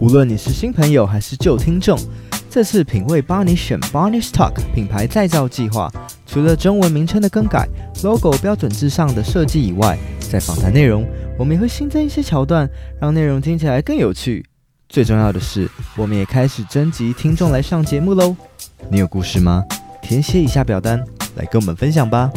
无论你是新朋友还是旧听众，这次品味帮你选 Barney's Talk 品牌再造计划，除了中文名称的更改、logo 标准字上的设计以外，在访谈内容我们也会新增一些桥段，让内容听起来更有趣。最重要的是，我们也开始征集听众来上节目喽。你有故事吗？填写以下表单来跟我们分享吧。